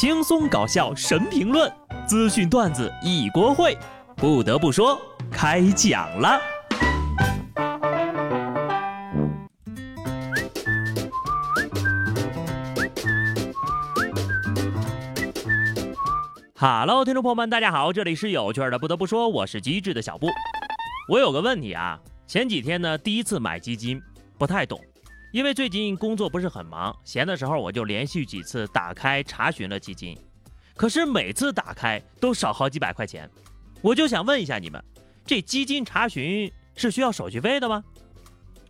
轻松搞笑神评论，资讯段子一锅烩。不得不说，开讲了。Hello，听众朋友们，大家好，这里是有趣的。不得不说，我是机智的小布。我有个问题啊，前几天呢，第一次买基金，不太懂，因为最近工作不是很忙，闲的时候我就连续几次打开查询了基金，可是每次打开都少好几百块钱。我就想问一下你们，这基金查询是需要手续费的吗？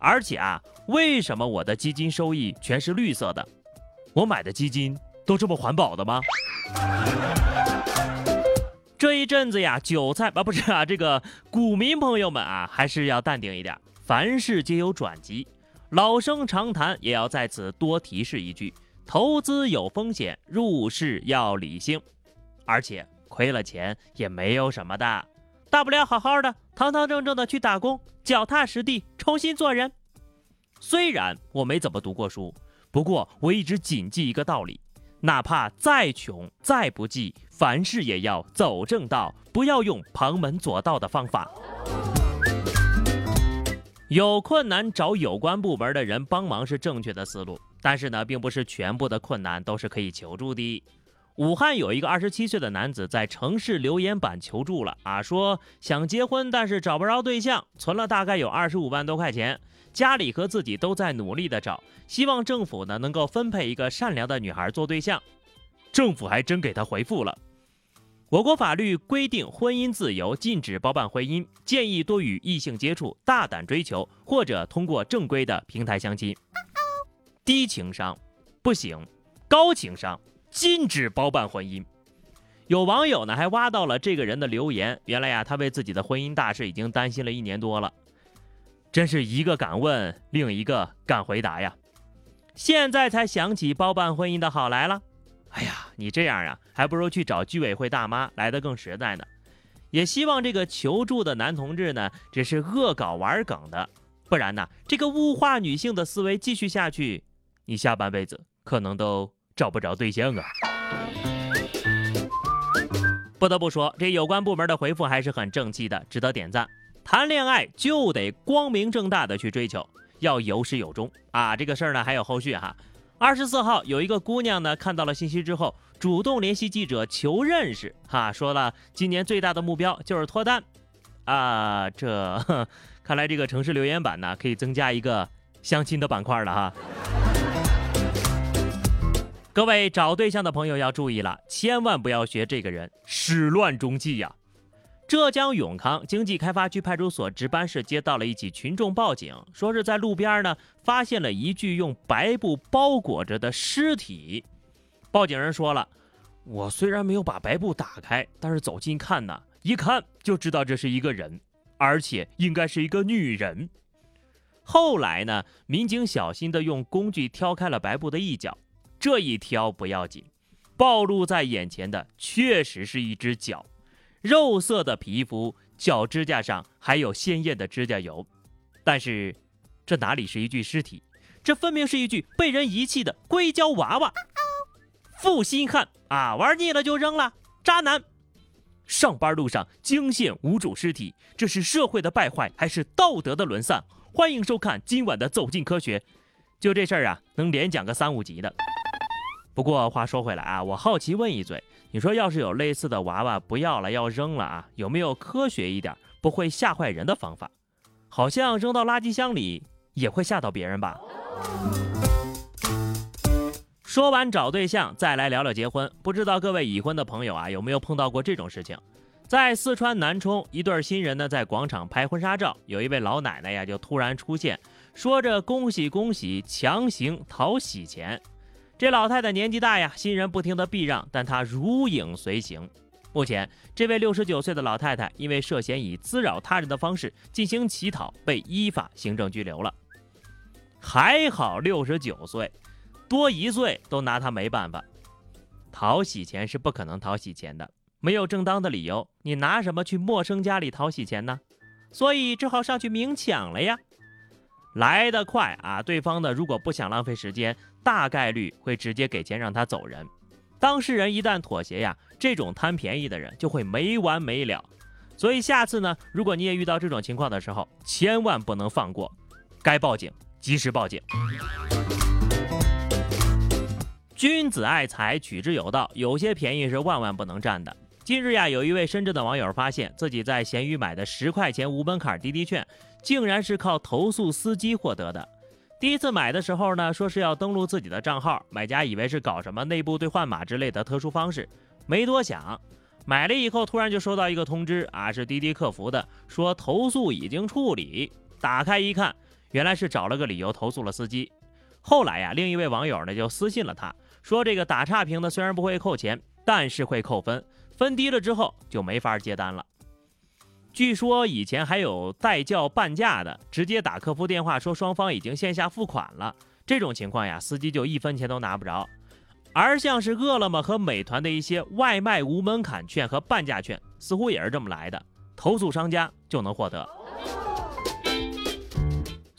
而且啊，为什么我的基金收益全是绿色的？我买的基金都这么环保的吗？这一阵子呀，韭菜啊不是啊，这个股民朋友们啊，还是要淡定一点。凡事皆有转机，老生常谈也要在此多提示一句：投资有风险，入市要理性。而且亏了钱也没有什么的，大不了好好的、堂堂正正的去打工，脚踏实地重新做人。虽然我没怎么读过书，不过我一直谨记一个道理。哪怕再穷再不济，凡事也要走正道，不要用旁门左道的方法。有困难找有关部门的人帮忙是正确的思路，但是呢，并不是全部的困难都是可以求助的。武汉有一个二十七岁的男子在城市留言板求助了啊，说想结婚，但是找不着对象，存了大概有二十五万多块钱。家里和自己都在努力的找，希望政府呢能够分配一个善良的女孩做对象。政府还真给他回复了。我国法律规定婚姻自由，禁止包办婚姻，建议多与异性接触，大胆追求，或者通过正规的平台相亲。低情商不行，高情商禁止包办婚姻。有网友呢还挖到了这个人的留言，原来呀他为自己的婚姻大事已经担心了一年多了。真是一个敢问，另一个敢回答呀！现在才想起包办婚姻的好来了。哎呀，你这样啊，还不如去找居委会大妈来的更实在呢。也希望这个求助的男同志呢，只是恶搞玩梗的，不然呢，这个物化女性的思维继续下去，你下半辈子可能都找不着对象啊！不得不说，这有关部门的回复还是很正气的，值得点赞。谈恋爱就得光明正大的去追求，要有始有终啊！这个事儿呢还有后续哈。二十四号有一个姑娘呢看到了信息之后，主动联系记者求认识哈，说了今年最大的目标就是脱单啊。这看来这个城市留言板呢可以增加一个相亲的板块了哈。各位找对象的朋友要注意了，千万不要学这个人始乱终弃呀。浙江永康经济开发区派出所值班室接到了一起群众报警，说是在路边呢发现了一具用白布包裹着的尸体。报警人说了：“我虽然没有把白布打开，但是走近看呢，一看就知道这是一个人，而且应该是一个女人。”后来呢，民警小心地用工具挑开了白布的一角，这一挑不要紧，暴露在眼前的确实是一只脚。肉色的皮肤，脚指甲上还有鲜艳的指甲油，但是这哪里是一具尸体？这分明是一具被人遗弃的硅胶娃娃。负心汉啊，玩腻了就扔了，渣男！上班路上惊现无主尸体，这是社会的败坏还是道德的沦丧？欢迎收看今晚的《走进科学》，就这事儿啊，能连讲个三五集的。不过话说回来啊，我好奇问一嘴。你说，要是有类似的娃娃不要了要扔了啊，有没有科学一点、不会吓坏人的方法？好像扔到垃圾箱里也会吓到别人吧？说完找对象，再来聊聊结婚。不知道各位已婚的朋友啊，有没有碰到过这种事情？在四川南充，一对新人呢在广场拍婚纱照，有一位老奶奶呀就突然出现，说着恭喜恭喜，强行讨喜钱。这老太太年纪大呀，新人不停的避让，但她如影随形。目前，这位六十九岁的老太太因为涉嫌以滋扰他人的方式进行乞讨，被依法行政拘留了。还好六十九岁，多一岁都拿他没办法。讨喜钱是不可能讨喜钱的，没有正当的理由，你拿什么去陌生家里讨喜钱呢？所以只好上去明抢了呀。来得快啊！对方呢，如果不想浪费时间，大概率会直接给钱让他走人。当事人一旦妥协呀，这种贪便宜的人就会没完没了。所以下次呢，如果你也遇到这种情况的时候，千万不能放过，该报警及时报警。君子爱财，取之有道，有些便宜是万万不能占的。近日呀，有一位深圳的网友发现自己在闲鱼买的十块钱无门槛滴滴券，竟然是靠投诉司机获得的。第一次买的时候呢，说是要登录自己的账号，买家以为是搞什么内部兑换码之类的特殊方式，没多想，买了以后突然就收到一个通知啊，是滴滴客服的，说投诉已经处理。打开一看，原来是找了个理由投诉了司机。后来呀，另一位网友呢就私信了他。说这个打差评的虽然不会扣钱，但是会扣分，分低了之后就没法接单了。据说以前还有代叫半价的，直接打客服电话说双方已经线下付款了，这种情况呀，司机就一分钱都拿不着。而像是饿了么和美团的一些外卖无门槛券和半价券，似乎也是这么来的，投诉商家就能获得。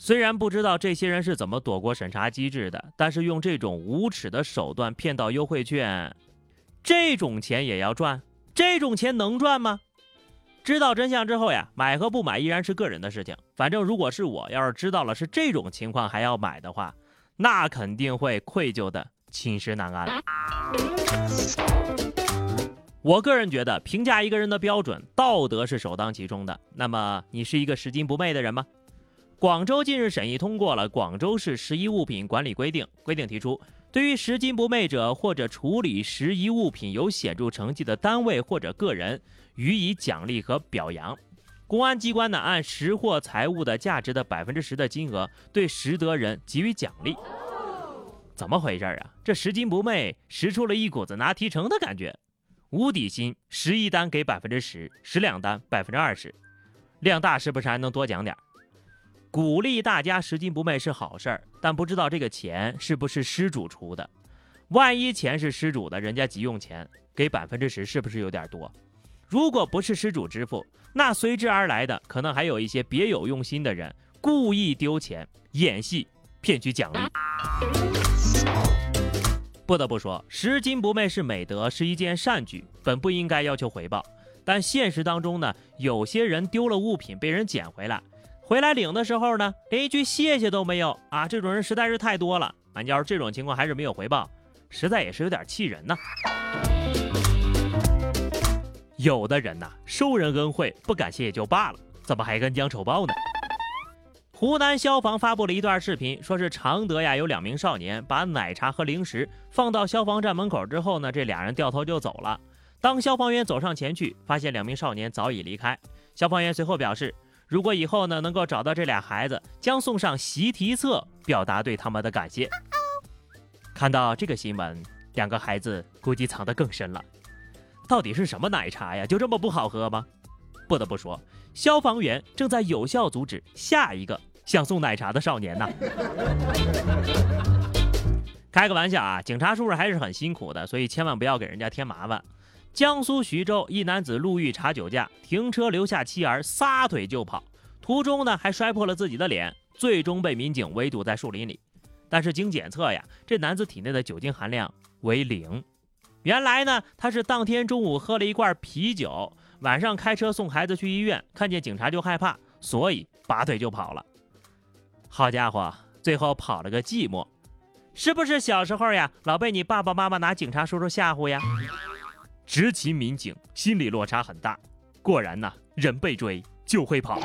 虽然不知道这些人是怎么躲过审查机制的，但是用这种无耻的手段骗到优惠券，这种钱也要赚？这种钱能赚吗？知道真相之后呀，买和不买依然是个人的事情。反正如果是我，要是知道了是这种情况还要买的话，那肯定会愧疚的寝食难安。我个人觉得，评价一个人的标准，道德是首当其冲的。那么，你是一个拾金不昧的人吗？广州近日审议通过了《广州市拾遗物品管理规定》，规定提出，对于拾金不昧者或者处理拾遗物品有显著成绩的单位或者个人，予以奖励和表扬。公安机关呢，按拾获财物的价值的百分之十的金额，对拾得人给予奖励。怎么回事啊？这拾金不昧拾出了一股子拿提成的感觉，无底薪，拾一单给百分之十，拾两单百分之二十，量大是不是还能多奖点儿？鼓励大家拾金不昧是好事儿，但不知道这个钱是不是失主出的。万一钱是失主的，人家急用钱，给百分之十是不是有点多？如果不是失主支付，那随之而来的可能还有一些别有用心的人故意丢钱、演戏骗取奖励。不得不说，拾金不昧是美德，是一件善举，本不应该要求回报。但现实当中呢，有些人丢了物品被人捡回来。回来领的时候呢，连一句谢谢都没有啊！这种人实在是太多了。俺要是这种情况还是没有回报，实在也是有点气人呐。有的人呐，收人恩惠不感谢也就罢了，怎么还跟将丑报呢？湖南消防发布了一段视频，说是常德呀有两名少年把奶茶和零食放到消防站门口之后呢，这俩人掉头就走了。当消防员走上前去，发现两名少年早已离开。消防员随后表示。如果以后呢能够找到这俩孩子，将送上习题册，表达对他们的感谢。看到这个新闻，两个孩子估计藏得更深了。到底是什么奶茶呀？就这么不好喝吗？不得不说，消防员正在有效阻止下一个想送奶茶的少年呐。开个玩笑啊，警察叔叔还是很辛苦的，所以千万不要给人家添麻烦。江苏徐州一男子路遇查酒驾，停车留下妻儿，撒腿就跑，途中呢还摔破了自己的脸，最终被民警围堵在树林里。但是经检测呀，这男子体内的酒精含量为零。原来呢，他是当天中午喝了一罐啤酒，晚上开车送孩子去医院，看见警察就害怕，所以拔腿就跑了。好家伙，最后跑了个寂寞，是不是小时候呀，老被你爸爸妈妈拿警察叔叔吓唬呀？执勤民警心理落差很大，果然呐，人被追就会跑。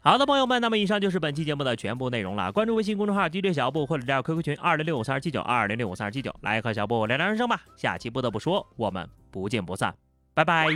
好的，朋友们，那么以上就是本期节目的全部内容了。关注微信公众号 DJ 小布或者加入 QQ 群二零六五三二七九二零六五三二七九，来和小布聊聊人生吧。下期不得不说，我们不见不散，拜拜。